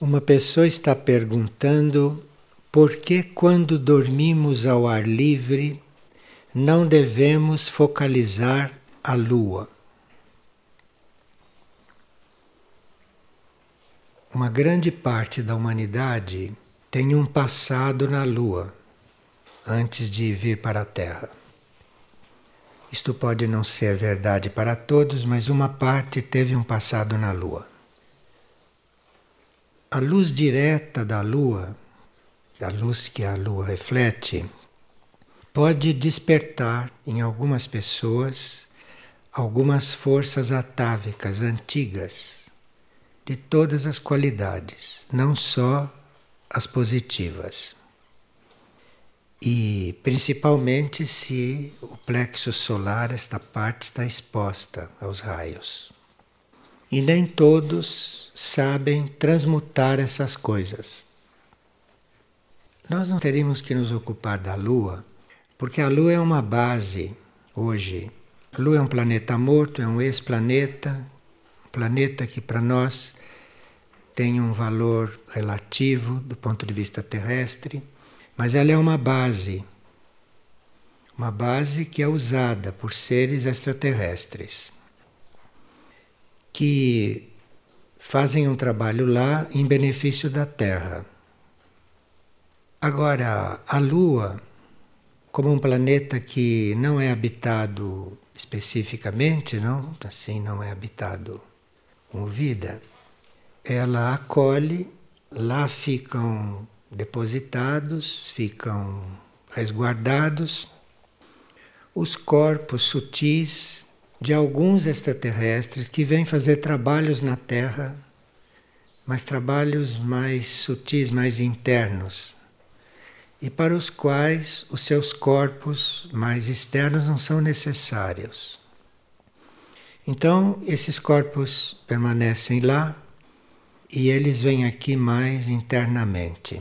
Uma pessoa está perguntando por que, quando dormimos ao ar livre, não devemos focalizar a lua. Uma grande parte da humanidade tem um passado na lua antes de vir para a Terra. Isto pode não ser verdade para todos, mas uma parte teve um passado na lua. A luz direta da lua, a luz que a lua reflete, pode despertar em algumas pessoas algumas forças atávicas antigas de todas as qualidades, não só as positivas. E principalmente se o plexo solar, esta parte, está exposta aos raios. E nem todos sabem transmutar essas coisas. Nós não teríamos que nos ocupar da Lua, porque a Lua é uma base hoje. A Lua é um planeta morto, é um ex-planeta, planeta que para nós tem um valor relativo do ponto de vista terrestre, mas ela é uma base. Uma base que é usada por seres extraterrestres que fazem um trabalho lá em benefício da Terra. Agora, a Lua, como um planeta que não é habitado especificamente, não, assim não é habitado com vida, ela acolhe, lá ficam depositados, ficam resguardados os corpos sutis de alguns extraterrestres que vêm fazer trabalhos na Terra, mas trabalhos mais sutis, mais internos, e para os quais os seus corpos mais externos não são necessários. Então, esses corpos permanecem lá e eles vêm aqui mais internamente.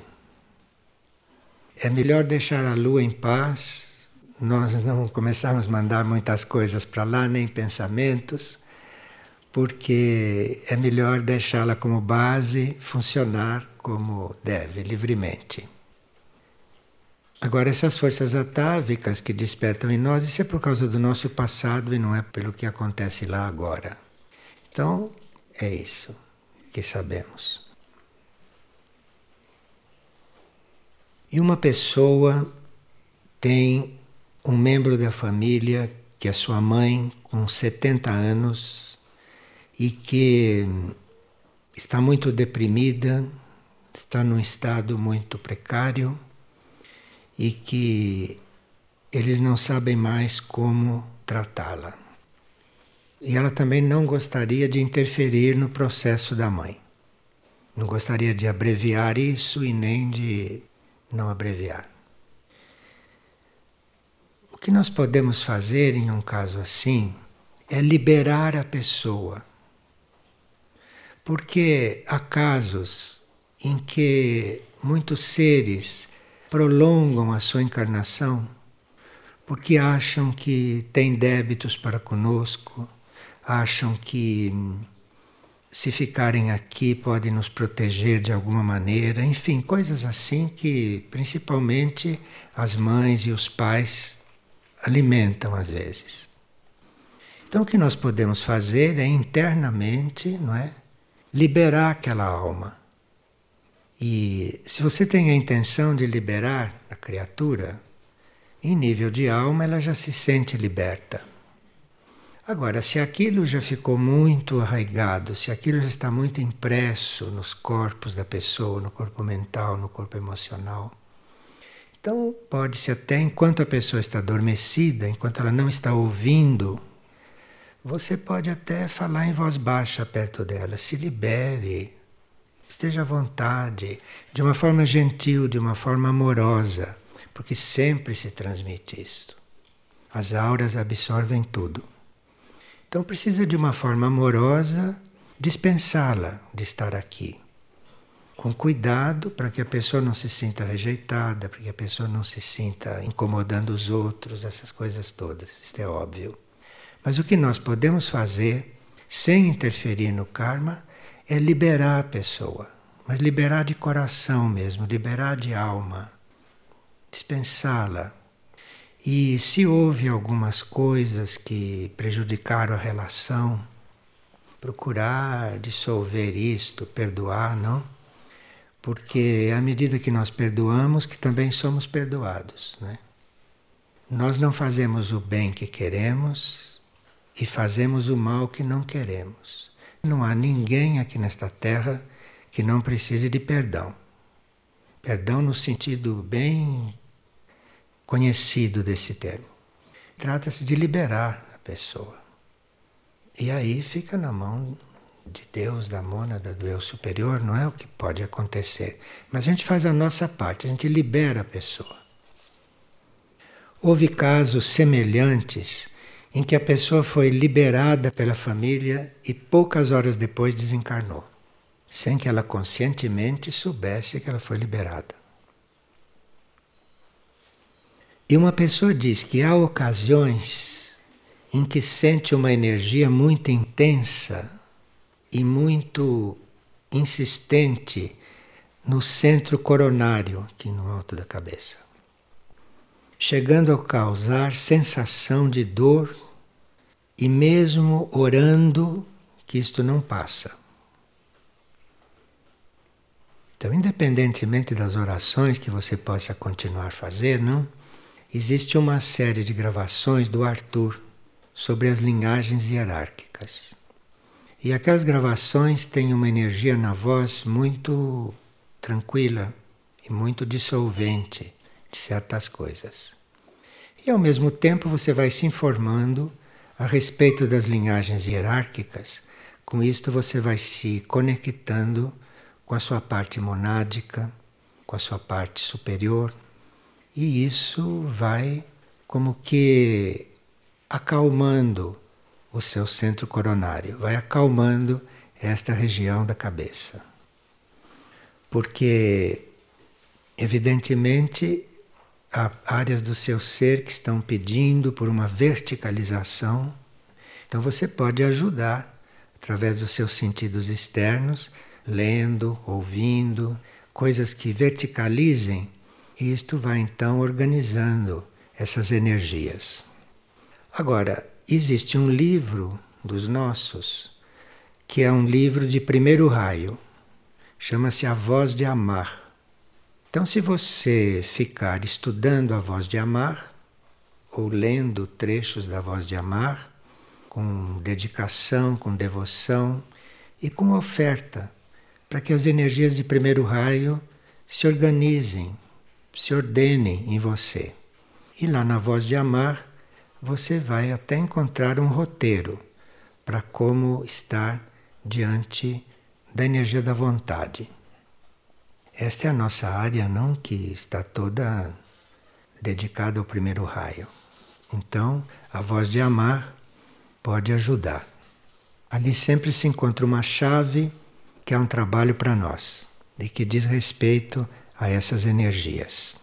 É melhor deixar a lua em paz nós não começamos a mandar muitas coisas para lá, nem pensamentos, porque é melhor deixá-la como base funcionar como deve, livremente. Agora, essas forças atávicas que despertam em nós, isso é por causa do nosso passado e não é pelo que acontece lá agora. Então, é isso que sabemos. E uma pessoa tem um membro da família, que é sua mãe, com 70 anos, e que está muito deprimida, está num estado muito precário e que eles não sabem mais como tratá-la. E ela também não gostaria de interferir no processo da mãe. Não gostaria de abreviar isso e nem de não abreviar. Que nós podemos fazer em um caso assim é liberar a pessoa. Porque há casos em que muitos seres prolongam a sua encarnação porque acham que têm débitos para conosco, acham que se ficarem aqui podem nos proteger de alguma maneira, enfim, coisas assim que principalmente as mães e os pais alimentam às vezes. Então o que nós podemos fazer é internamente, não é? Liberar aquela alma. E se você tem a intenção de liberar a criatura, em nível de alma ela já se sente liberta. Agora, se aquilo já ficou muito arraigado, se aquilo já está muito impresso nos corpos da pessoa, no corpo mental, no corpo emocional, então, pode-se até, enquanto a pessoa está adormecida, enquanto ela não está ouvindo, você pode até falar em voz baixa perto dela, se libere, esteja à vontade, de uma forma gentil, de uma forma amorosa, porque sempre se transmite isto. As auras absorvem tudo. Então precisa de uma forma amorosa dispensá-la de estar aqui com cuidado para que a pessoa não se sinta rejeitada, para que a pessoa não se sinta incomodando os outros, essas coisas todas. Isto é óbvio. Mas o que nós podemos fazer, sem interferir no karma, é liberar a pessoa, mas liberar de coração mesmo, liberar de alma, dispensá-la. E se houve algumas coisas que prejudicaram a relação, procurar dissolver isto, perdoar, não? Porque à medida que nós perdoamos, que também somos perdoados, né? Nós não fazemos o bem que queremos e fazemos o mal que não queremos. Não há ninguém aqui nesta terra que não precise de perdão. Perdão no sentido bem conhecido desse termo. Trata-se de liberar a pessoa. E aí fica na mão de Deus, da mônada, do eu superior, não é o que pode acontecer. Mas a gente faz a nossa parte, a gente libera a pessoa. Houve casos semelhantes em que a pessoa foi liberada pela família e poucas horas depois desencarnou, sem que ela conscientemente soubesse que ela foi liberada. E uma pessoa diz que há ocasiões em que sente uma energia muito intensa e muito insistente no centro coronário, aqui no alto da cabeça, chegando a causar sensação de dor e mesmo orando que isto não passa. Então, independentemente das orações que você possa continuar fazer, não? Existe uma série de gravações do Arthur sobre as linhagens hierárquicas. E aquelas gravações têm uma energia na voz muito tranquila e muito dissolvente de certas coisas. E ao mesmo tempo você vai se informando a respeito das linhagens hierárquicas. Com isto você vai se conectando com a sua parte monádica, com a sua parte superior, e isso vai como que acalmando o seu centro coronário, vai acalmando esta região da cabeça. Porque, evidentemente, há áreas do seu ser que estão pedindo por uma verticalização. Então, você pode ajudar através dos seus sentidos externos, lendo, ouvindo, coisas que verticalizem, e isto vai então organizando essas energias. Agora, existe um livro dos nossos que é um livro de primeiro raio, chama-se A Voz de Amar. Então, se você ficar estudando a Voz de Amar, ou lendo trechos da Voz de Amar, com dedicação, com devoção e com oferta, para que as energias de primeiro raio se organizem, se ordenem em você. E lá na Voz de Amar, você vai até encontrar um roteiro para como estar diante da energia da vontade. Esta é a nossa área, não que está toda dedicada ao primeiro raio. Então, a voz de amar pode ajudar. Ali sempre se encontra uma chave que é um trabalho para nós e que diz respeito a essas energias.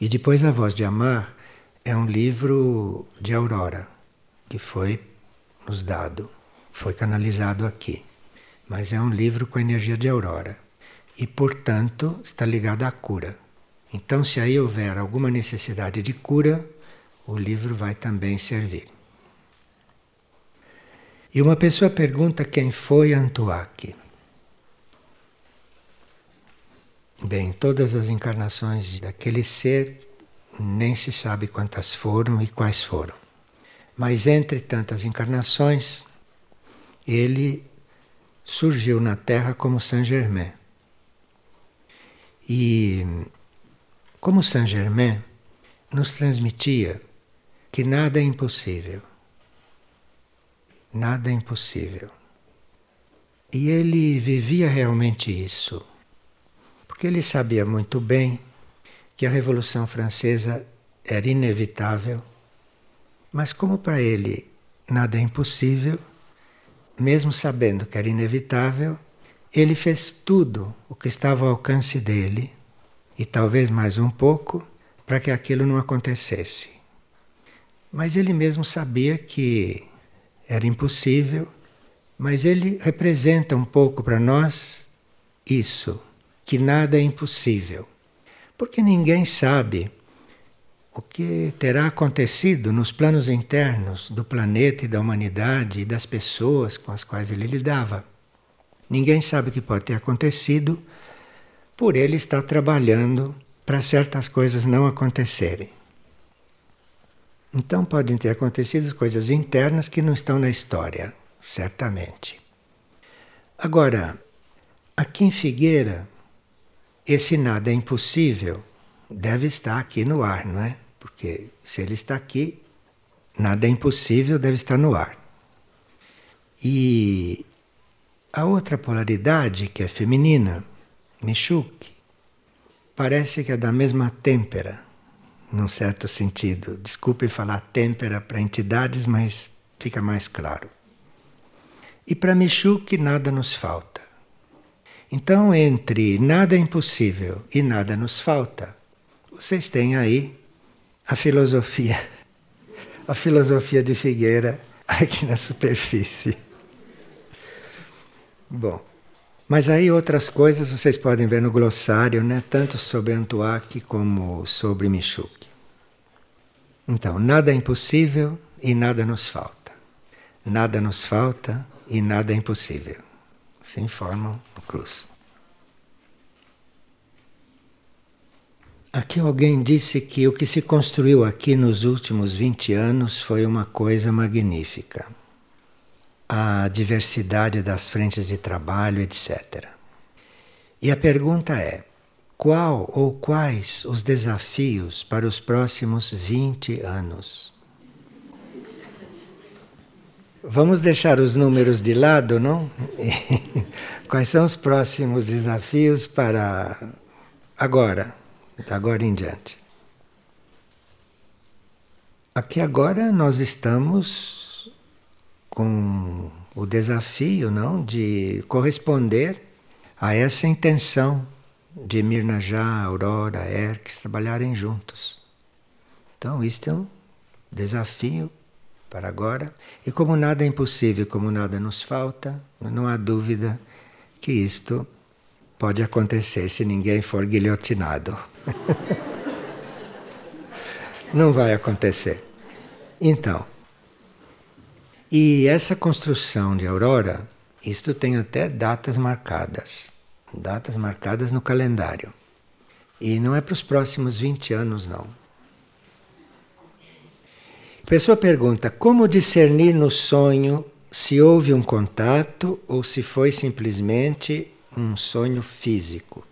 E depois a voz de amar é um livro de Aurora que foi nos dado, foi canalizado aqui. Mas é um livro com energia de Aurora e, portanto, está ligado à cura. Então, se aí houver alguma necessidade de cura, o livro vai também servir. E uma pessoa pergunta quem foi Antuak. Bem, todas as encarnações daquele ser nem se sabe quantas foram e quais foram. Mas entre tantas encarnações, ele surgiu na Terra como Saint Germain. E como Saint Germain nos transmitia que nada é impossível. Nada é impossível. E ele vivia realmente isso, porque ele sabia muito bem que a Revolução Francesa era inevitável, mas como para ele nada é impossível, mesmo sabendo que era inevitável, ele fez tudo o que estava ao alcance dele, e talvez mais um pouco, para que aquilo não acontecesse. Mas ele mesmo sabia que era impossível, mas ele representa um pouco para nós isso, que nada é impossível, porque ninguém sabe o que terá acontecido nos planos internos do planeta e da humanidade e das pessoas com as quais ele lidava. Ninguém sabe o que pode ter acontecido por ele estar trabalhando para certas coisas não acontecerem. Então podem ter acontecido coisas internas que não estão na história, certamente. Agora, aqui em Figueira, esse nada é impossível deve estar aqui no ar, não é? Porque se ele está aqui, nada é impossível, deve estar no ar. E a outra polaridade, que é feminina, Michuque, parece que é da mesma têmpera num certo sentido. Desculpe falar têmpera para entidades, mas fica mais claro. E para Michuque nada nos falta. Então, entre nada é impossível e nada nos falta, vocês têm aí a filosofia, a filosofia de Figueira aqui na superfície. Bom, mas aí outras coisas vocês podem ver no glossário, né? tanto sobre Antuak como sobre Michuque. Então, nada é impossível e nada nos falta. Nada nos falta e nada é impossível. Se informam Cruz. Aqui alguém disse que o que se construiu aqui nos últimos 20 anos foi uma coisa magnífica a diversidade das frentes de trabalho, etc. E a pergunta é: qual ou quais os desafios para os próximos 20 anos? Vamos deixar os números de lado, não? quais são os próximos desafios para agora, agora em diante? Aqui agora nós estamos com o desafio não de corresponder a essa intenção de Mirna Já, Aurora, Erques trabalharem juntos. Então, isto é um desafio para agora. E como nada é impossível, como nada nos falta, não há dúvida que isto pode acontecer se ninguém for guilhotinado. não vai acontecer. Então, e essa construção de aurora, isto tem até datas marcadas, datas marcadas no calendário. E não é para os próximos 20 anos, não. A pessoa pergunta: como discernir no sonho se houve um contato ou se foi simplesmente um sonho físico?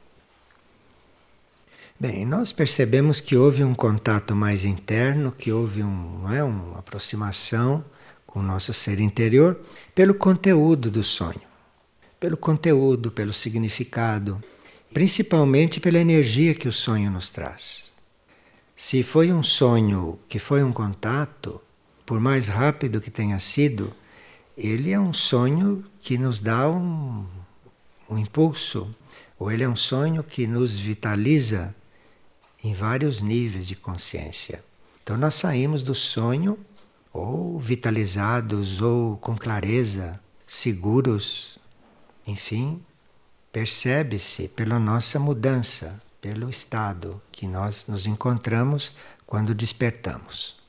Bem, nós percebemos que houve um contato mais interno, que houve um, é, uma aproximação com o nosso ser interior pelo conteúdo do sonho, pelo conteúdo, pelo significado, principalmente pela energia que o sonho nos traz. Se foi um sonho que foi um contato, por mais rápido que tenha sido, ele é um sonho que nos dá um, um impulso, ou ele é um sonho que nos vitaliza em vários níveis de consciência. Então nós saímos do sonho ou vitalizados, ou com clareza, seguros, enfim, percebe-se pela nossa mudança, pelo estado que nós nos encontramos quando despertamos.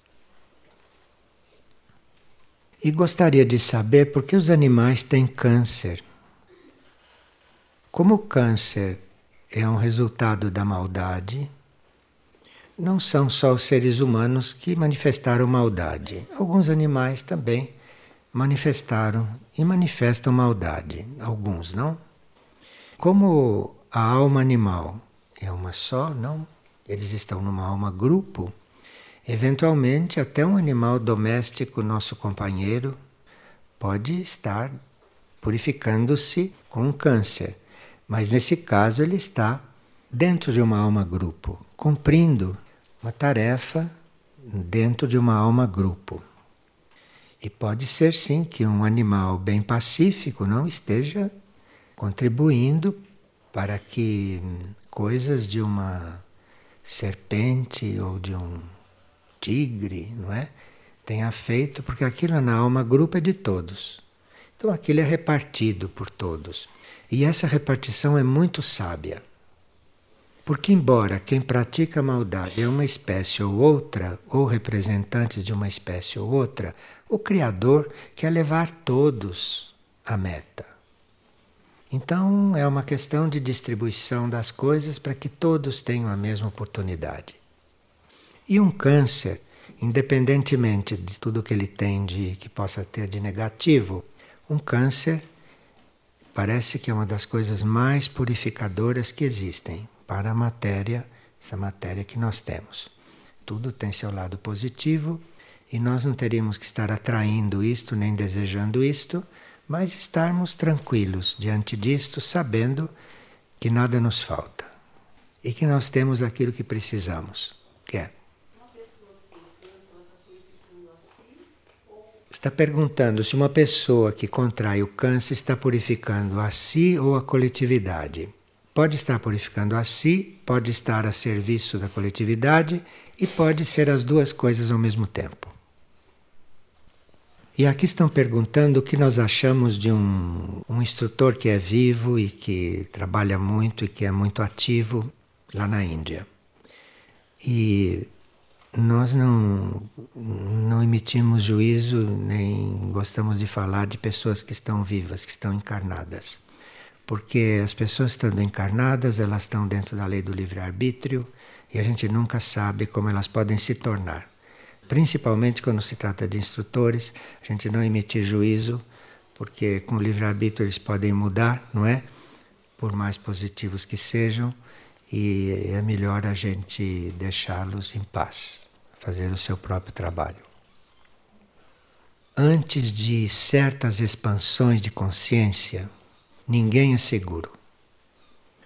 E gostaria de saber por que os animais têm câncer. Como o câncer é um resultado da maldade, não são só os seres humanos que manifestaram maldade. Alguns animais também manifestaram e manifestam maldade. Alguns, não? Como a alma animal é uma só, não? Eles estão numa alma grupo. Eventualmente, até um animal doméstico, nosso companheiro, pode estar purificando-se com um câncer. Mas nesse caso, ele está dentro de uma alma grupo, cumprindo uma tarefa dentro de uma alma grupo. E pode ser sim que um animal bem pacífico não esteja contribuindo para que coisas de uma serpente ou de um tigre, não é? Tenha feito, porque aquilo na alma grupo é de todos. Então aquilo é repartido por todos. E essa repartição é muito sábia. Porque, embora quem pratica maldade é uma espécie ou outra, ou representante de uma espécie ou outra, o Criador quer levar todos à meta. Então, é uma questão de distribuição das coisas para que todos tenham a mesma oportunidade. E um câncer, independentemente de tudo que ele tem de que possa ter de negativo, um câncer parece que é uma das coisas mais purificadoras que existem para a matéria, essa matéria que nós temos. Tudo tem seu lado positivo e nós não teríamos que estar atraindo isto nem desejando isto, mas estarmos tranquilos diante disto, sabendo que nada nos falta e que nós temos aquilo que precisamos, que é está perguntando se uma pessoa que contrai o câncer está purificando a si ou a coletividade. Pode estar purificando a si, pode estar a serviço da coletividade e pode ser as duas coisas ao mesmo tempo. E aqui estão perguntando o que nós achamos de um, um instrutor que é vivo e que trabalha muito e que é muito ativo lá na Índia. E nós não, não emitimos juízo nem gostamos de falar de pessoas que estão vivas, que estão encarnadas. Porque as pessoas estando encarnadas, elas estão dentro da lei do livre-arbítrio e a gente nunca sabe como elas podem se tornar. Principalmente quando se trata de instrutores, a gente não emitir juízo, porque com o livre-arbítrio eles podem mudar, não é? Por mais positivos que sejam e é melhor a gente deixá-los em paz, fazer o seu próprio trabalho. Antes de certas expansões de consciência, ninguém é seguro.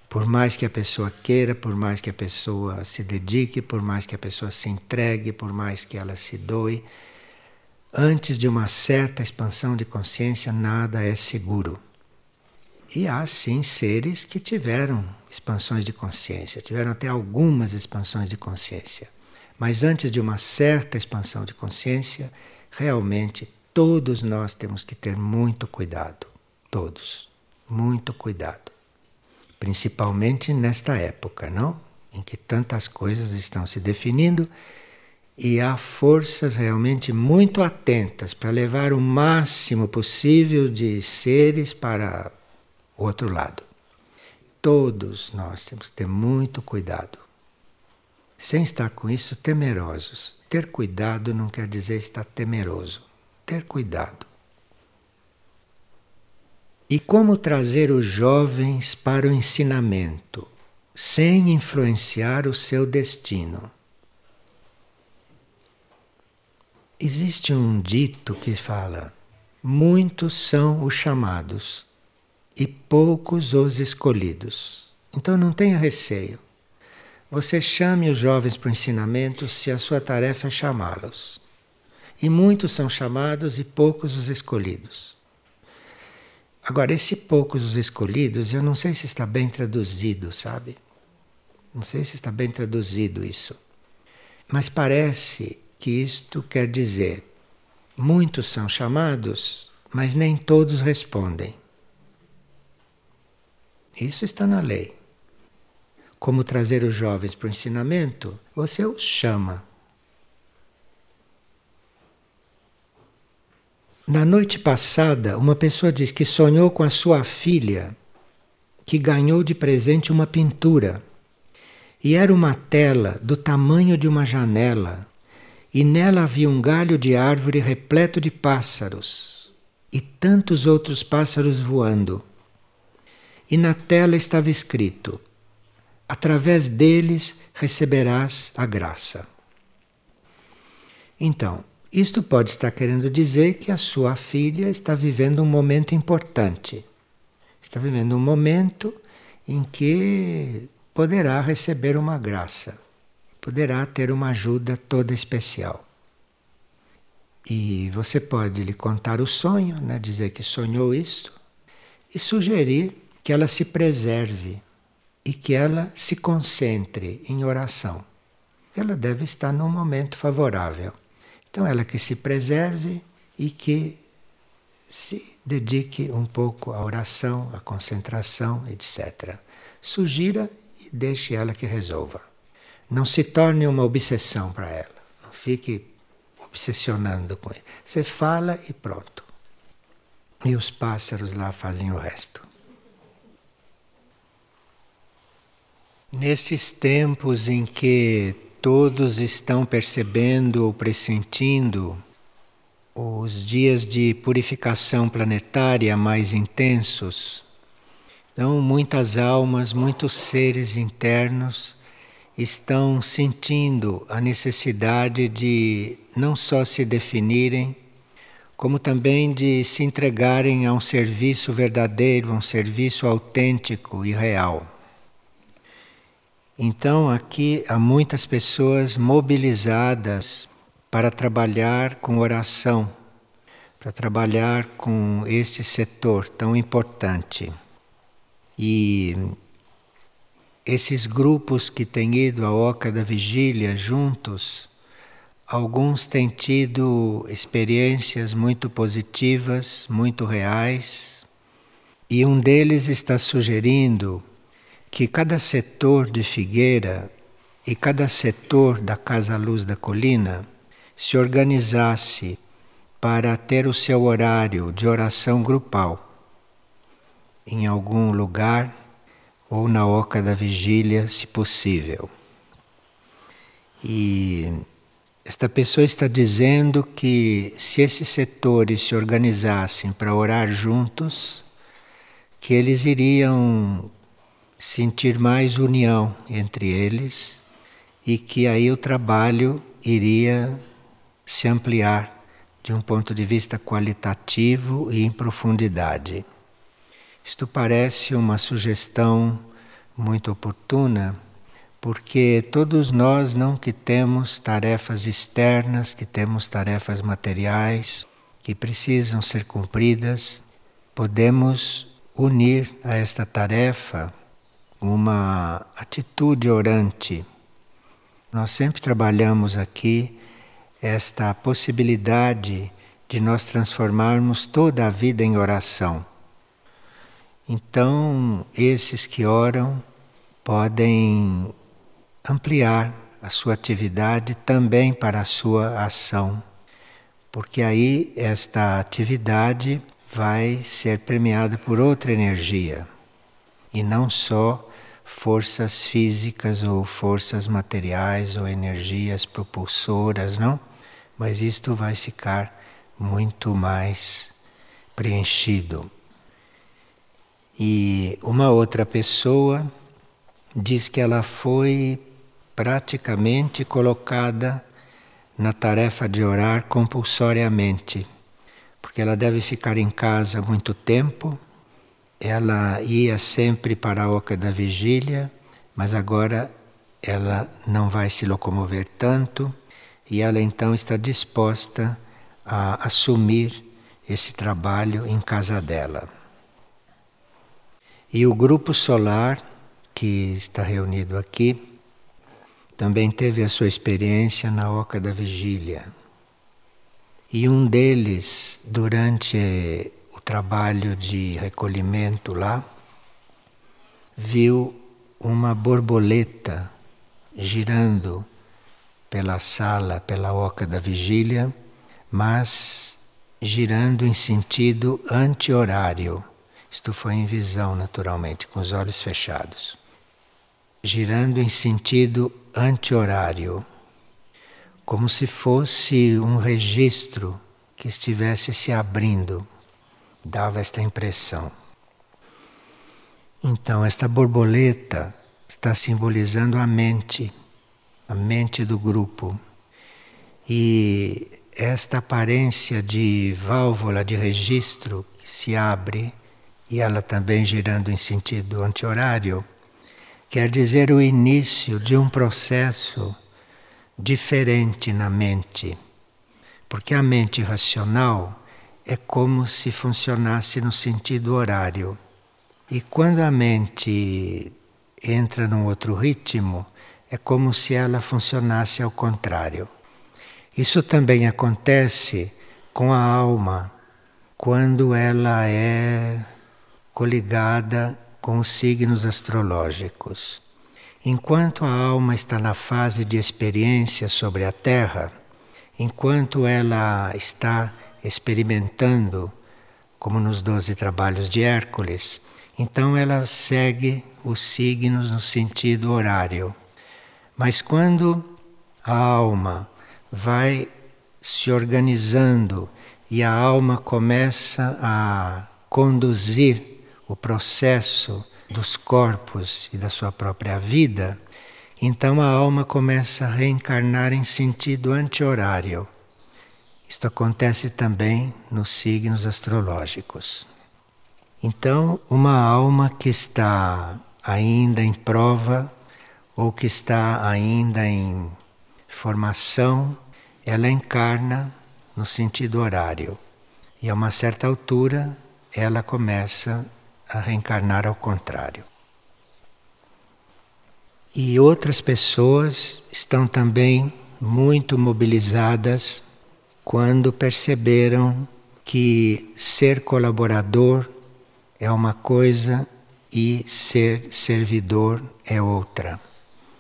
Por mais que a pessoa queira, por mais que a pessoa se dedique, por mais que a pessoa se entregue, por mais que ela se doe, antes de uma certa expansão de consciência, nada é seguro. E há sim seres que tiveram expansões de consciência, tiveram até algumas expansões de consciência. Mas antes de uma certa expansão de consciência, realmente todos nós temos que ter muito cuidado. Todos. Muito cuidado. Principalmente nesta época, não? Em que tantas coisas estão se definindo e há forças realmente muito atentas para levar o máximo possível de seres para o outro lado. Todos nós temos que ter muito cuidado. Sem estar com isso temerosos. Ter cuidado não quer dizer estar temeroso. Ter cuidado. E como trazer os jovens para o ensinamento sem influenciar o seu destino? Existe um dito que fala: muitos são os chamados, e poucos os escolhidos. Então não tenha receio. Você chame os jovens para o ensinamento se a sua tarefa é chamá-los. E muitos são chamados e poucos os escolhidos. Agora, esse poucos os escolhidos, eu não sei se está bem traduzido, sabe? Não sei se está bem traduzido isso. Mas parece que isto quer dizer: muitos são chamados, mas nem todos respondem. Isso está na lei. Como trazer os jovens para o ensinamento, você os chama. Na noite passada, uma pessoa diz que sonhou com a sua filha, que ganhou de presente uma pintura. E era uma tela do tamanho de uma janela, e nela havia um galho de árvore repleto de pássaros, e tantos outros pássaros voando e na tela estava escrito: através deles receberás a graça. Então, isto pode estar querendo dizer que a sua filha está vivendo um momento importante. Está vivendo um momento em que poderá receber uma graça, poderá ter uma ajuda toda especial. E você pode lhe contar o sonho, né, dizer que sonhou isso, e sugerir que ela se preserve e que ela se concentre em oração. Ela deve estar num momento favorável. Então, ela que se preserve e que se dedique um pouco à oração, à concentração, etc. Sugira e deixe ela que resolva. Não se torne uma obsessão para ela. Não fique obsessionando com ele. Você fala e pronto. E os pássaros lá fazem o resto. Nestes tempos em que todos estão percebendo ou pressentindo os dias de purificação planetária mais intensos, então muitas almas, muitos seres internos estão sentindo a necessidade de não só se definirem, como também de se entregarem a um serviço verdadeiro, a um serviço autêntico e real. Então, aqui há muitas pessoas mobilizadas para trabalhar com oração, para trabalhar com esse setor tão importante. E esses grupos que têm ido à Oca da Vigília juntos, alguns têm tido experiências muito positivas, muito reais, e um deles está sugerindo que cada setor de Figueira e cada setor da Casa Luz da Colina se organizasse para ter o seu horário de oração grupal em algum lugar ou na oca da vigília, se possível. E esta pessoa está dizendo que se esses setores se organizassem para orar juntos, que eles iriam sentir mais união entre eles e que aí o trabalho iria se ampliar de um ponto de vista qualitativo e em profundidade. Isto parece uma sugestão muito oportuna, porque todos nós não que temos tarefas externas, que temos tarefas materiais que precisam ser cumpridas, podemos unir a esta tarefa uma atitude orante. Nós sempre trabalhamos aqui esta possibilidade de nós transformarmos toda a vida em oração. Então, esses que oram podem ampliar a sua atividade também para a sua ação, porque aí esta atividade vai ser premiada por outra energia e não só forças físicas ou forças materiais ou energias propulsoras, não? Mas isto vai ficar muito mais preenchido. E uma outra pessoa diz que ela foi praticamente colocada na tarefa de orar compulsoriamente, porque ela deve ficar em casa muito tempo ela ia sempre para a Oca da Vigília, mas agora ela não vai se locomover tanto e ela então está disposta a assumir esse trabalho em casa dela. E o grupo solar que está reunido aqui também teve a sua experiência na Oca da Vigília. E um deles, durante trabalho de recolhimento lá, viu uma borboleta girando pela sala, pela oca da vigília, mas girando em sentido anti-horário. Isto foi em visão, naturalmente, com os olhos fechados. Girando em sentido anti-horário, como se fosse um registro que estivesse se abrindo dava esta impressão. Então, esta borboleta está simbolizando a mente, a mente do grupo. E esta aparência de válvula de registro que se abre, e ela também girando em sentido anti-horário, quer dizer o início de um processo diferente na mente. Porque a mente racional é como se funcionasse no sentido horário. E quando a mente entra num outro ritmo, é como se ela funcionasse ao contrário. Isso também acontece com a alma quando ela é coligada com os signos astrológicos. Enquanto a alma está na fase de experiência sobre a Terra, enquanto ela está experimentando, como nos doze trabalhos de Hércules, então ela segue os signos no sentido horário. Mas quando a alma vai se organizando e a alma começa a conduzir o processo dos corpos e da sua própria vida, então a alma começa a reencarnar em sentido anti-horário. Isto acontece também nos signos astrológicos. Então, uma alma que está ainda em prova ou que está ainda em formação, ela encarna no sentido horário. E a uma certa altura, ela começa a reencarnar ao contrário. E outras pessoas estão também muito mobilizadas quando perceberam que ser colaborador é uma coisa e ser servidor é outra.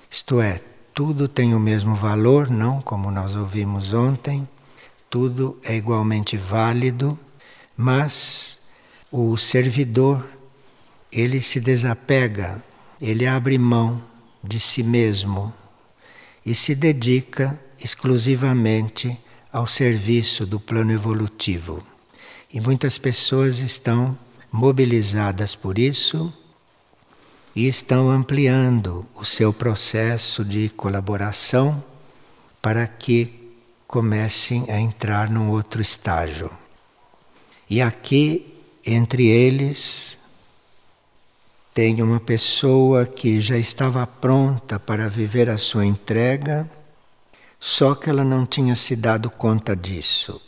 Isto é, tudo tem o mesmo valor, não como nós ouvimos ontem, tudo é igualmente válido, mas o servidor ele se desapega, ele abre mão de si mesmo e se dedica exclusivamente ao serviço do plano evolutivo. E muitas pessoas estão mobilizadas por isso e estão ampliando o seu processo de colaboração para que comecem a entrar num outro estágio. E aqui, entre eles, tem uma pessoa que já estava pronta para viver a sua entrega, só que ela não tinha se dado conta disso.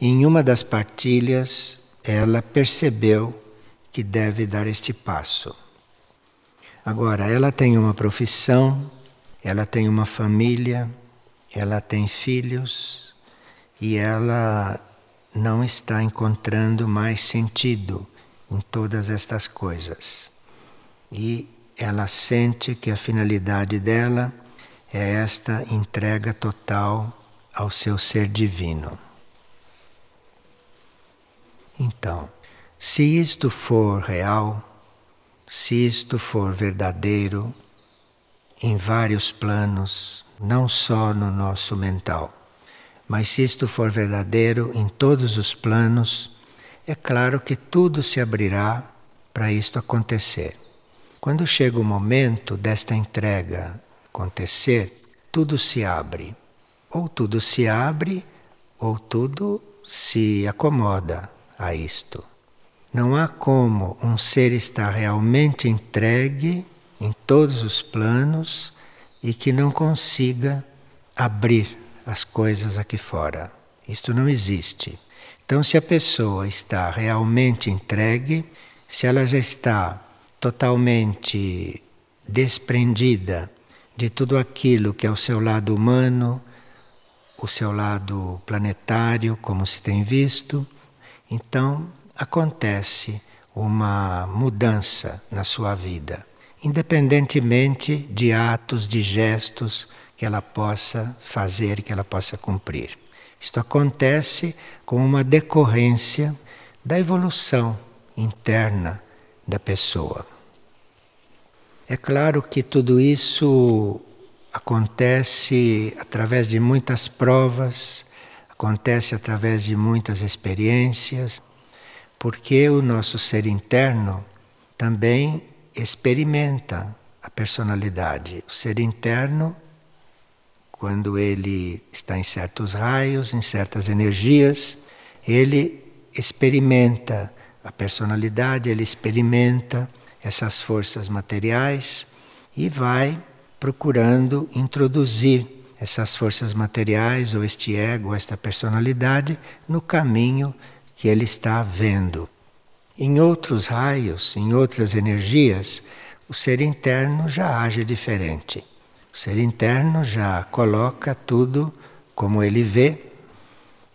Em uma das partilhas, ela percebeu que deve dar este passo. Agora, ela tem uma profissão, ela tem uma família, ela tem filhos e ela não está encontrando mais sentido em todas estas coisas e ela sente que a finalidade dela é esta entrega total ao seu ser divino. Então, se isto for real, se isto for verdadeiro, em vários planos, não só no nosso mental, mas se isto for verdadeiro em todos os planos, é claro que tudo se abrirá para isto acontecer. Quando chega o momento desta entrega acontecer, tudo se abre. Ou tudo se abre, ou tudo se acomoda a isto. Não há como um ser estar realmente entregue em todos os planos e que não consiga abrir as coisas aqui fora. Isto não existe. Então, se a pessoa está realmente entregue, se ela já está totalmente desprendida de tudo aquilo que é o seu lado humano, o seu lado planetário, como se tem visto, então acontece uma mudança na sua vida, independentemente de atos, de gestos que ela possa fazer, que ela possa cumprir. Isto acontece como uma decorrência da evolução interna da pessoa. É claro que tudo isso acontece através de muitas provas, acontece através de muitas experiências, porque o nosso ser interno também experimenta a personalidade. O ser interno, quando ele está em certos raios, em certas energias, ele experimenta a personalidade, ele experimenta essas forças materiais e vai procurando introduzir essas forças materiais ou este ego, esta personalidade no caminho que ele está vendo. Em outros raios, em outras energias, o ser interno já age diferente. O ser interno já coloca tudo como ele vê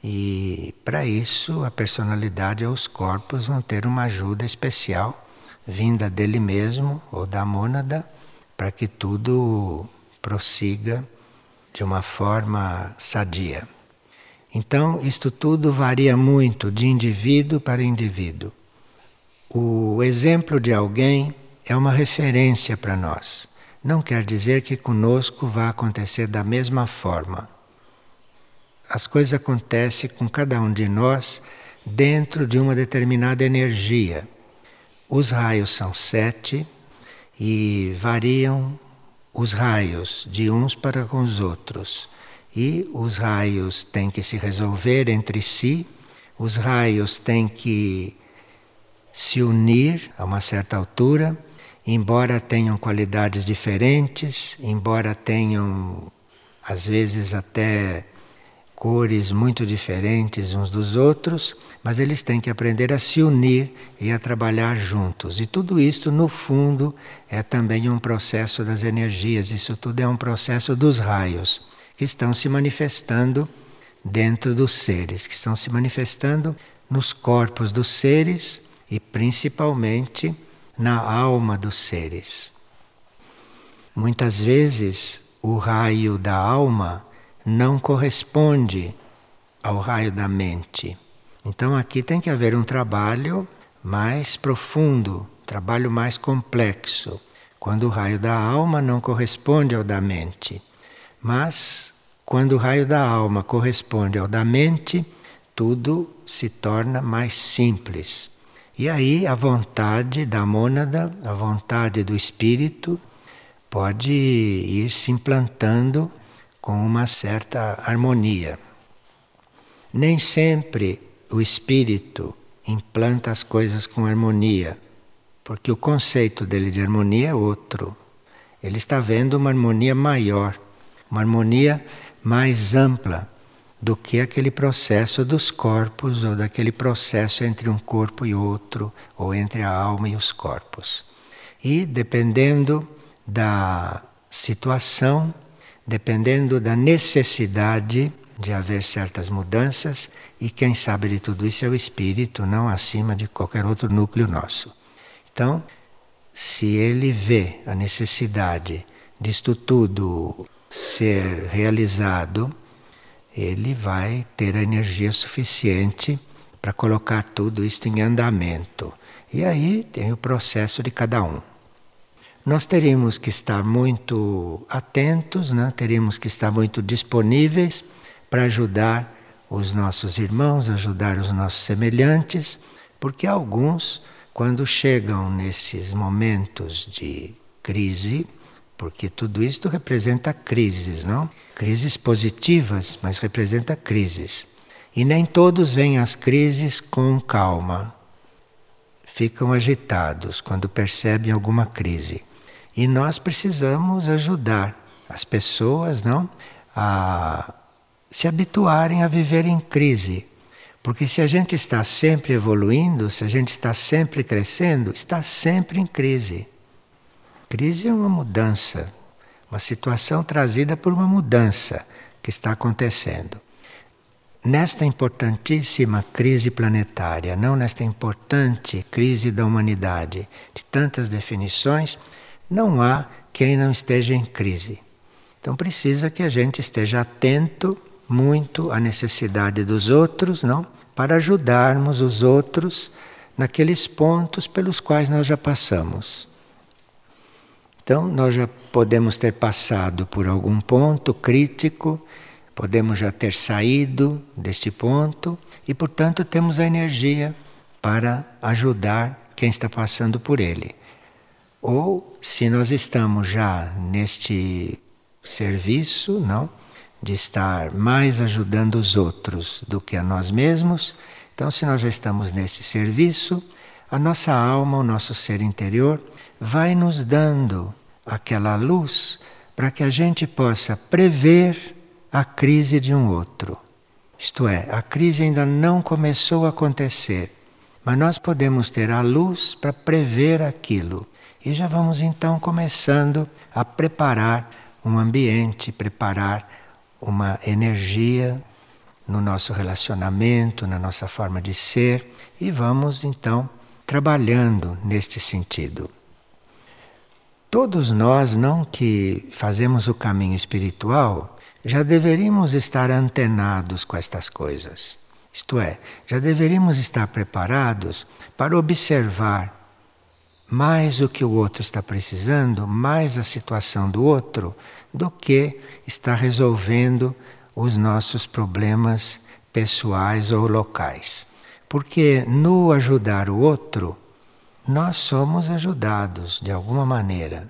E para isso a personalidade ou os corpos vão ter uma ajuda especial vinda dele mesmo ou da mônada para que tudo prossiga de uma forma sadia. Então, isto tudo varia muito de indivíduo para indivíduo. O exemplo de alguém é uma referência para nós. Não quer dizer que conosco vá acontecer da mesma forma. As coisas acontecem com cada um de nós dentro de uma determinada energia. Os raios são sete e variam os raios de uns para com os outros. E os raios têm que se resolver entre si, os raios têm que se unir a uma certa altura, embora tenham qualidades diferentes, embora tenham às vezes até cores muito diferentes uns dos outros, mas eles têm que aprender a se unir e a trabalhar juntos. E tudo isto, no fundo, é também um processo das energias, isso tudo é um processo dos raios que estão se manifestando dentro dos seres, que estão se manifestando nos corpos dos seres e principalmente na alma dos seres. Muitas vezes o raio da alma não corresponde ao raio da mente. Então aqui tem que haver um trabalho mais profundo, trabalho mais complexo, quando o raio da alma não corresponde ao da mente. Mas quando o raio da alma corresponde ao da mente, tudo se torna mais simples. E aí a vontade da mônada, a vontade do espírito, pode ir se implantando com uma certa harmonia. Nem sempre o espírito implanta as coisas com harmonia, porque o conceito dele de harmonia é outro. Ele está vendo uma harmonia maior, uma harmonia mais ampla do que aquele processo dos corpos ou daquele processo entre um corpo e outro, ou entre a alma e os corpos. E dependendo da situação, dependendo da necessidade de haver certas mudanças, e quem sabe de tudo isso é o espírito, não acima de qualquer outro núcleo nosso. Então, se ele vê a necessidade disto tudo ser realizado, ele vai ter a energia suficiente para colocar tudo isto em andamento. E aí tem o processo de cada um. Nós teríamos que estar muito atentos, né? teríamos que estar muito disponíveis para ajudar os nossos irmãos, ajudar os nossos semelhantes, porque alguns, quando chegam nesses momentos de crise, porque tudo isto representa crises, não? Crises positivas, mas representa crises. E nem todos veem as crises com calma. Ficam agitados quando percebem alguma crise. E nós precisamos ajudar as pessoas, não, a se habituarem a viver em crise. Porque se a gente está sempre evoluindo, se a gente está sempre crescendo, está sempre em crise. Crise é uma mudança, uma situação trazida por uma mudança que está acontecendo. Nesta importantíssima crise planetária, não nesta importante crise da humanidade, de tantas definições, não há quem não esteja em crise. Então precisa que a gente esteja atento muito à necessidade dos outros, não? Para ajudarmos os outros naqueles pontos pelos quais nós já passamos. Então, nós já podemos ter passado por algum ponto crítico, podemos já ter saído deste ponto e, portanto, temos a energia para ajudar quem está passando por ele. Ou se nós estamos já neste serviço, não, de estar mais ajudando os outros do que a nós mesmos, então se nós já estamos nesse serviço, a nossa alma, o nosso ser interior vai nos dando aquela luz para que a gente possa prever a crise de um outro. Isto é, a crise ainda não começou a acontecer, mas nós podemos ter a luz para prever aquilo e já vamos então começando a preparar um ambiente, preparar uma energia no nosso relacionamento, na nossa forma de ser e vamos então trabalhando neste sentido. Todos nós, não que fazemos o caminho espiritual, já deveríamos estar antenados com estas coisas. Isto é, já deveríamos estar preparados para observar mais o que o outro está precisando, mais a situação do outro, do que está resolvendo os nossos problemas pessoais ou locais. Porque no ajudar o outro, nós somos ajudados de alguma maneira.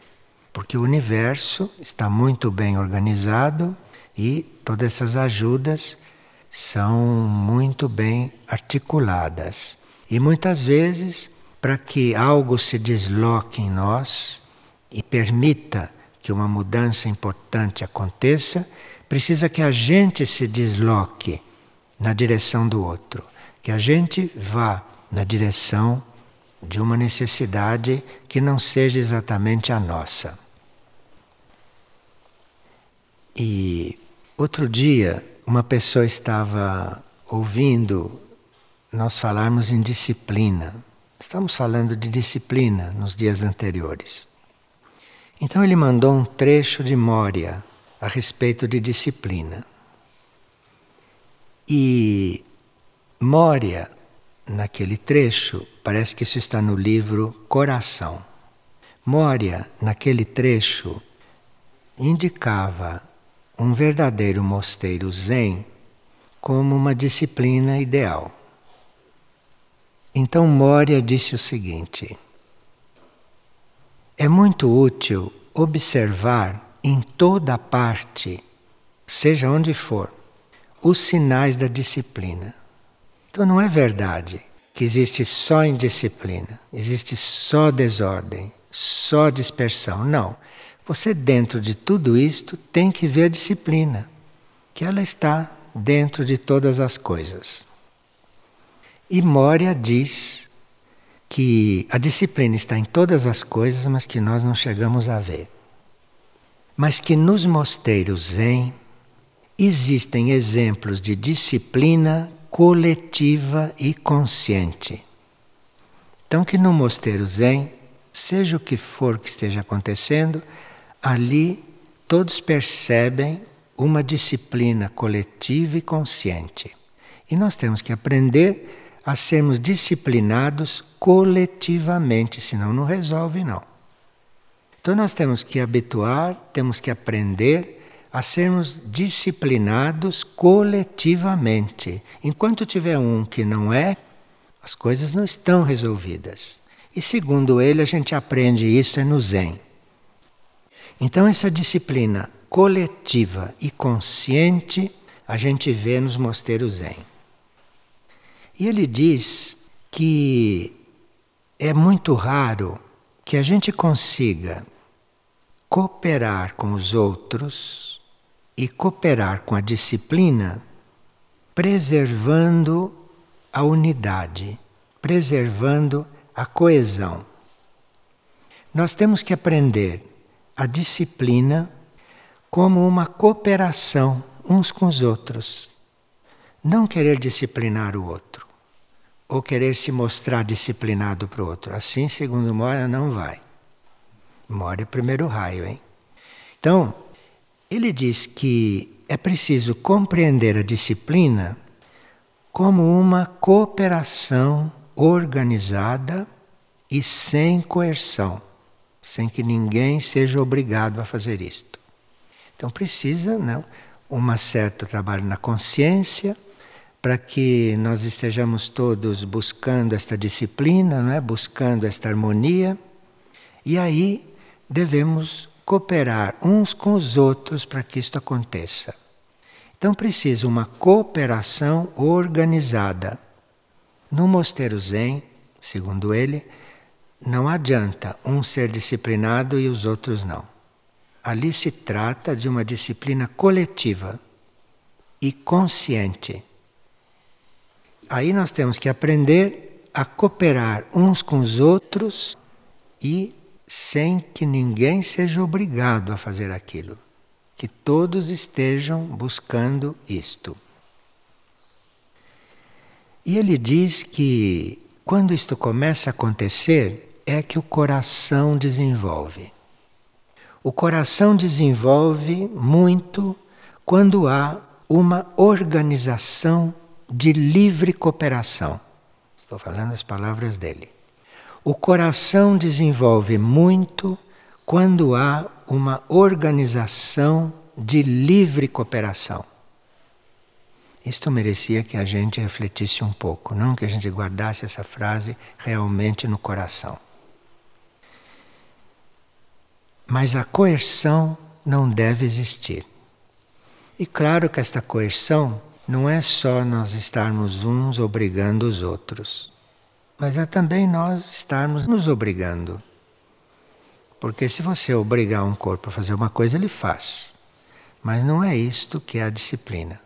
Porque o universo está muito bem organizado e todas essas ajudas são muito bem articuladas. E muitas vezes, para que algo se desloque em nós e permita que uma mudança importante aconteça, precisa que a gente se desloque na direção do outro que a gente vá na direção de uma necessidade que não seja exatamente a nossa. E outro dia, uma pessoa estava ouvindo nós falarmos em disciplina. Estamos falando de disciplina nos dias anteriores. Então ele mandou um trecho de Mória a respeito de disciplina. E Mória, naquele trecho, parece que isso está no livro Coração. Mória, naquele trecho, indicava um verdadeiro mosteiro zen como uma disciplina ideal. Então Mória disse o seguinte: É muito útil observar em toda parte, seja onde for, os sinais da disciplina. Então não é verdade que existe só indisciplina, existe só desordem, só dispersão. Não. Você, dentro de tudo isto, tem que ver a disciplina, que ela está dentro de todas as coisas. E Moria diz que a disciplina está em todas as coisas, mas que nós não chegamos a ver. Mas que nos mosteiros Zen existem exemplos de disciplina coletiva e consciente. Então, que no mosteiro Zen, seja o que for que esteja acontecendo, ali todos percebem uma disciplina coletiva e consciente. E nós temos que aprender a sermos disciplinados coletivamente, senão não resolve não. Então nós temos que habituar, temos que aprender a sermos disciplinados coletivamente. Enquanto tiver um que não é, as coisas não estão resolvidas. E segundo ele, a gente aprende isso é no Zen. Então, essa disciplina coletiva e consciente a gente vê nos mosteiros Zen. E ele diz que é muito raro que a gente consiga cooperar com os outros e cooperar com a disciplina, preservando a unidade, preservando a coesão. Nós temos que aprender a disciplina como uma cooperação uns com os outros. Não querer disciplinar o outro, ou querer se mostrar disciplinado para o outro. Assim, segundo Mora, não vai. Mora é primeiro raio, hein? Então, ele diz que é preciso compreender a disciplina como uma cooperação organizada e sem coerção, sem que ninguém seja obrigado a fazer isto. Então precisa não, um certo trabalho na consciência para que nós estejamos todos buscando esta disciplina, não é? buscando esta harmonia, e aí devemos cooperar uns com os outros para que isto aconteça. Então precisa uma cooperação organizada. No mosteiro Zen, segundo ele, não adianta um ser disciplinado e os outros não. Ali se trata de uma disciplina coletiva e consciente. Aí nós temos que aprender a cooperar uns com os outros e sem que ninguém seja obrigado a fazer aquilo. Que todos estejam buscando isto. E ele diz que quando isto começa a acontecer, é que o coração desenvolve. O coração desenvolve muito quando há uma organização de livre cooperação. Estou falando as palavras dele. O coração desenvolve muito quando há uma organização de livre cooperação. Isto merecia que a gente refletisse um pouco, não que a gente guardasse essa frase realmente no coração. Mas a coerção não deve existir. E claro que esta coerção não é só nós estarmos uns obrigando os outros, mas é também nós estarmos nos obrigando. Porque se você obrigar um corpo a fazer uma coisa, ele faz. Mas não é isto que é a disciplina.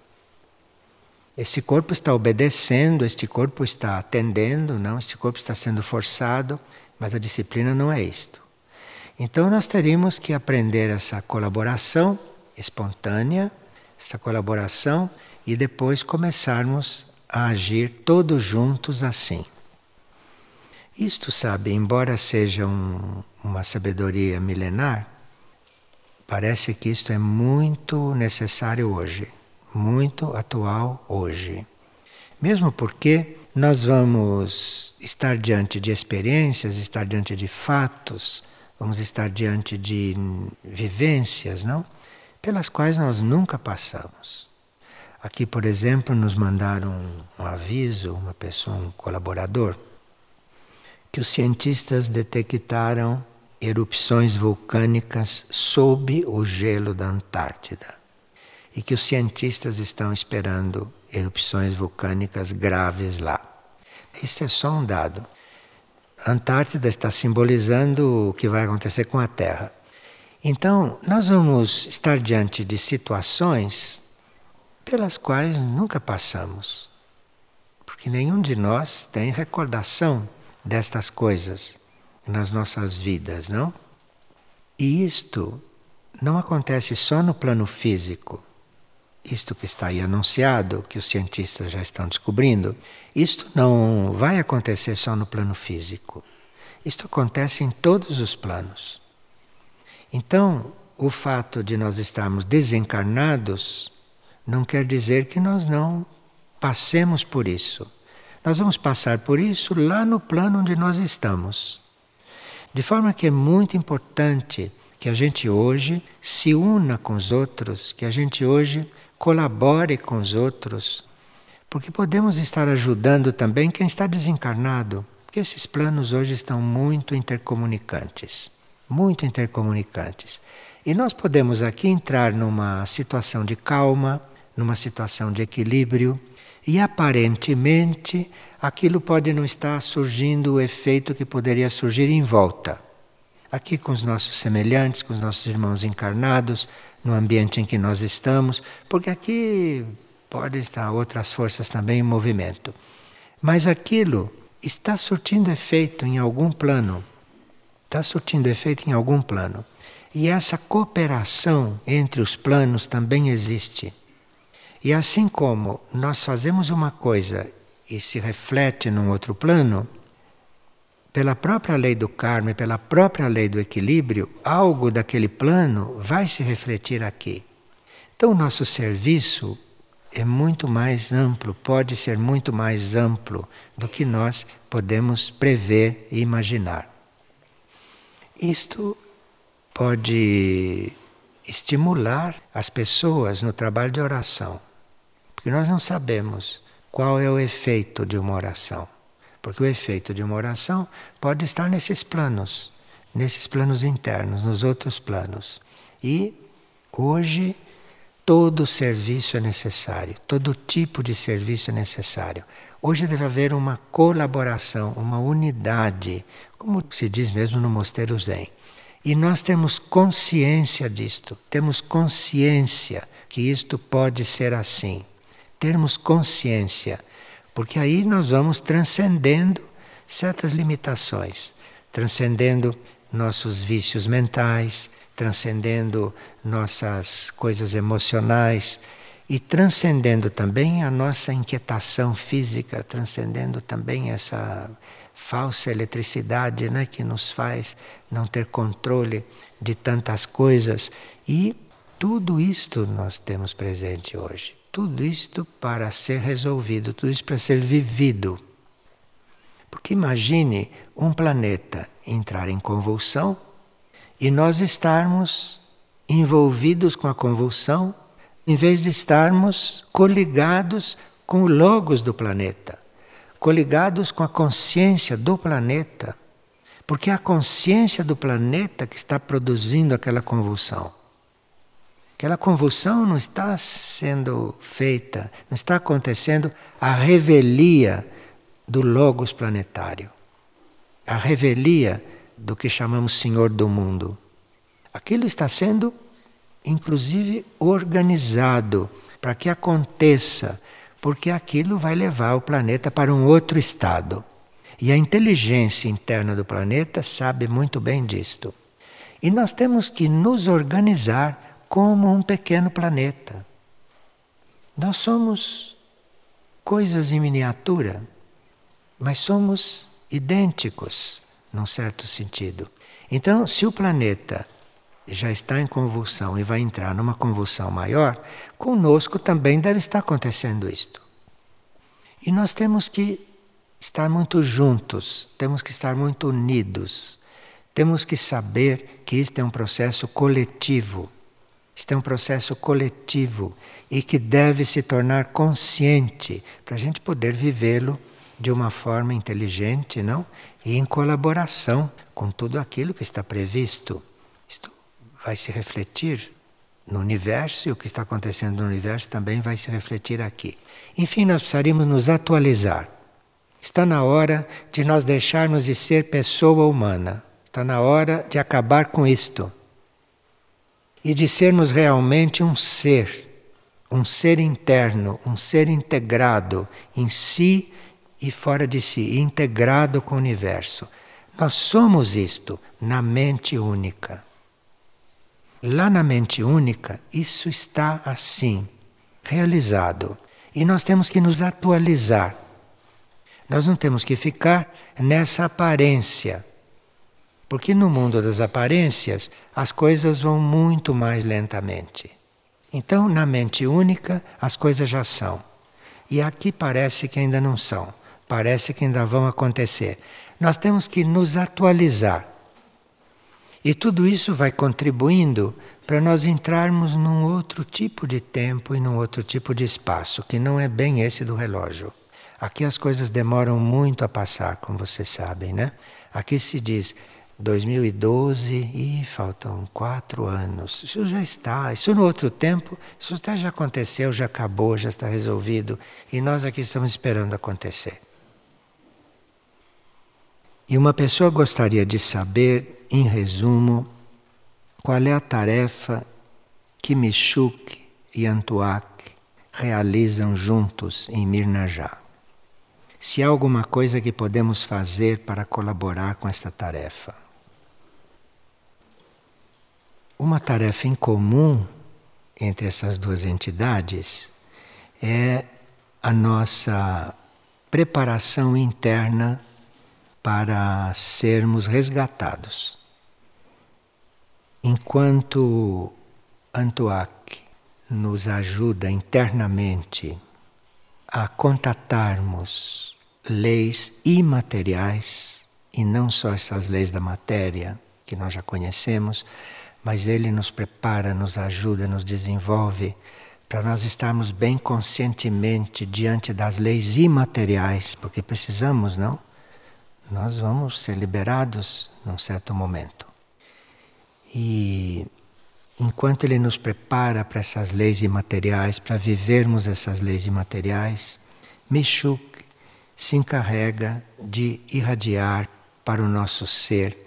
Este corpo está obedecendo, este corpo está atendendo, não, este corpo está sendo forçado, mas a disciplina não é isto. Então nós teríamos que aprender essa colaboração espontânea, essa colaboração e depois começarmos a agir todos juntos assim. Isto, sabe, embora seja um, uma sabedoria milenar, parece que isto é muito necessário hoje muito atual hoje. Mesmo porque nós vamos estar diante de experiências, estar diante de fatos, vamos estar diante de vivências, não? Pelas quais nós nunca passamos. Aqui, por exemplo, nos mandaram um aviso, uma pessoa, um colaborador, que os cientistas detectaram erupções vulcânicas sob o gelo da Antártida e que os cientistas estão esperando erupções vulcânicas graves lá. Isso é só um dado. A Antártida está simbolizando o que vai acontecer com a Terra. Então, nós vamos estar diante de situações pelas quais nunca passamos. Porque nenhum de nós tem recordação destas coisas nas nossas vidas, não? E isto não acontece só no plano físico isto que está aí anunciado, que os cientistas já estão descobrindo, isto não vai acontecer só no plano físico. Isto acontece em todos os planos. Então, o fato de nós estarmos desencarnados não quer dizer que nós não passemos por isso. Nós vamos passar por isso lá no plano onde nós estamos. De forma que é muito importante que a gente hoje se una com os outros, que a gente hoje colabore com os outros, porque podemos estar ajudando também quem está desencarnado, porque esses planos hoje estão muito intercomunicantes muito intercomunicantes. E nós podemos aqui entrar numa situação de calma, numa situação de equilíbrio, e aparentemente aquilo pode não estar surgindo o efeito que poderia surgir em volta. Aqui com os nossos semelhantes, com os nossos irmãos encarnados, no ambiente em que nós estamos, porque aqui pode estar outras forças também em movimento. Mas aquilo está surtindo efeito em algum plano. Está surtindo efeito em algum plano. E essa cooperação entre os planos também existe. E assim como nós fazemos uma coisa e se reflete num outro plano, pela própria lei do karma e pela própria lei do equilíbrio, algo daquele plano vai se refletir aqui. Então, o nosso serviço é muito mais amplo, pode ser muito mais amplo do que nós podemos prever e imaginar. Isto pode estimular as pessoas no trabalho de oração, porque nós não sabemos qual é o efeito de uma oração. Porque o efeito de uma oração pode estar nesses planos, nesses planos internos, nos outros planos. E hoje todo serviço é necessário, todo tipo de serviço é necessário. Hoje deve haver uma colaboração, uma unidade, como se diz mesmo no Mosteiro Zen. E nós temos consciência disto, temos consciência que isto pode ser assim. Termos consciência porque aí nós vamos transcendendo certas limitações, transcendendo nossos vícios mentais, transcendendo nossas coisas emocionais e transcendendo também a nossa inquietação física, transcendendo também essa falsa eletricidade né, que nos faz não ter controle de tantas coisas. E tudo isto nós temos presente hoje. Tudo isto para ser resolvido, tudo isso para ser vivido. Porque imagine um planeta entrar em convulsão e nós estarmos envolvidos com a convulsão, em vez de estarmos coligados com o logos do planeta, coligados com a consciência do planeta, porque é a consciência do planeta que está produzindo aquela convulsão. Aquela convulsão não está sendo feita, não está acontecendo a revelia do logos planetário, a revelia do que chamamos Senhor do mundo. Aquilo está sendo, inclusive, organizado para que aconteça, porque aquilo vai levar o planeta para um outro estado. E a inteligência interna do planeta sabe muito bem disto. E nós temos que nos organizar como um pequeno planeta. Nós somos coisas em miniatura, mas somos idênticos, num certo sentido. Então, se o planeta já está em convulsão e vai entrar numa convulsão maior, conosco também deve estar acontecendo isto. E nós temos que estar muito juntos, temos que estar muito unidos, temos que saber que isto é um processo coletivo. Isto é um processo coletivo e que deve se tornar consciente para a gente poder vivê-lo de uma forma inteligente, não? E em colaboração com tudo aquilo que está previsto vai se refletir no universo e o que está acontecendo no universo também vai se refletir aqui. Enfim, nós precisaríamos nos atualizar. Está na hora de nós deixarmos de ser pessoa humana. Está na hora de acabar com isto. E de sermos realmente um ser, um ser interno, um ser integrado em si e fora de si, integrado com o universo. Nós somos isto na mente única. Lá na mente única, isso está assim, realizado. E nós temos que nos atualizar. Nós não temos que ficar nessa aparência. Porque no mundo das aparências, as coisas vão muito mais lentamente. Então, na mente única, as coisas já são. E aqui parece que ainda não são. Parece que ainda vão acontecer. Nós temos que nos atualizar. E tudo isso vai contribuindo para nós entrarmos num outro tipo de tempo e num outro tipo de espaço, que não é bem esse do relógio. Aqui as coisas demoram muito a passar, como vocês sabem, né? Aqui se diz 2012 e faltam quatro anos. Isso já está. Isso no outro tempo, isso até já aconteceu, já acabou, já está resolvido. E nós aqui estamos esperando acontecer. E uma pessoa gostaria de saber, em resumo, qual é a tarefa que Michuk e Antuak realizam juntos em Mirnajá. Se há alguma coisa que podemos fazer para colaborar com esta tarefa. Uma tarefa em comum entre essas duas entidades é a nossa preparação interna para sermos resgatados. Enquanto Antoak nos ajuda internamente a contatarmos leis imateriais, e não só essas leis da matéria que nós já conhecemos, mas ele nos prepara, nos ajuda, nos desenvolve para nós estarmos bem conscientemente diante das leis imateriais, porque precisamos, não? nós vamos ser liberados num certo momento. E enquanto Ele nos prepara para essas leis imateriais, para vivermos essas leis imateriais, Mishuk se encarrega de irradiar para o nosso ser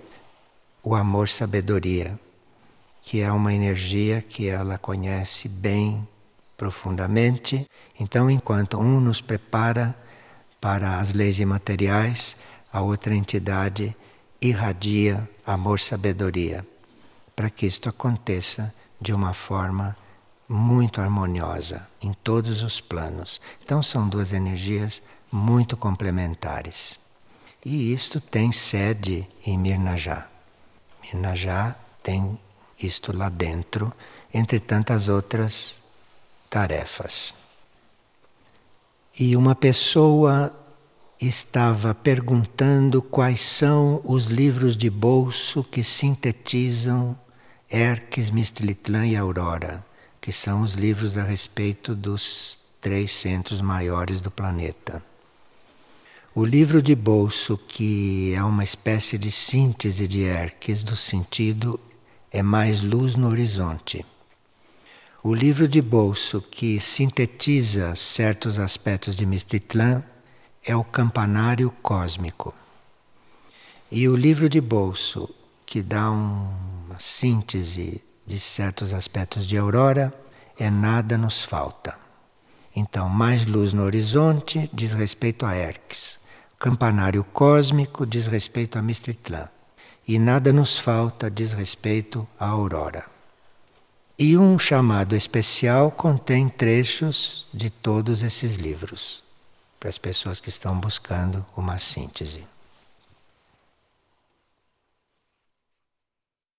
o amor-sabedoria, que é uma energia que ela conhece bem profundamente. Então, enquanto um nos prepara para as leis imateriais, a outra entidade irradia amor-sabedoria, para que isto aconteça de uma forma muito harmoniosa em todos os planos. Então são duas energias muito complementares. E isto tem sede em Mirnajá. Mirnajá tem isto lá dentro, entre tantas outras tarefas. E uma pessoa estava perguntando quais são os livros de bolso que sintetizam Erques, Mistilitlã e Aurora, que são os livros a respeito dos três centros maiores do planeta. O livro de bolso, que é uma espécie de síntese de Erques do sentido, é mais luz no horizonte. O livro de bolso que sintetiza certos aspectos de Mistitlan é o campanário cósmico. E o livro de bolso que dá uma síntese de certos aspectos de aurora é Nada nos falta. Então, mais luz no horizonte diz respeito a Erques. Campanário cósmico diz respeito a Mistritlan. E nada nos falta diz respeito à aurora. E um chamado especial contém trechos de todos esses livros, para as pessoas que estão buscando uma síntese.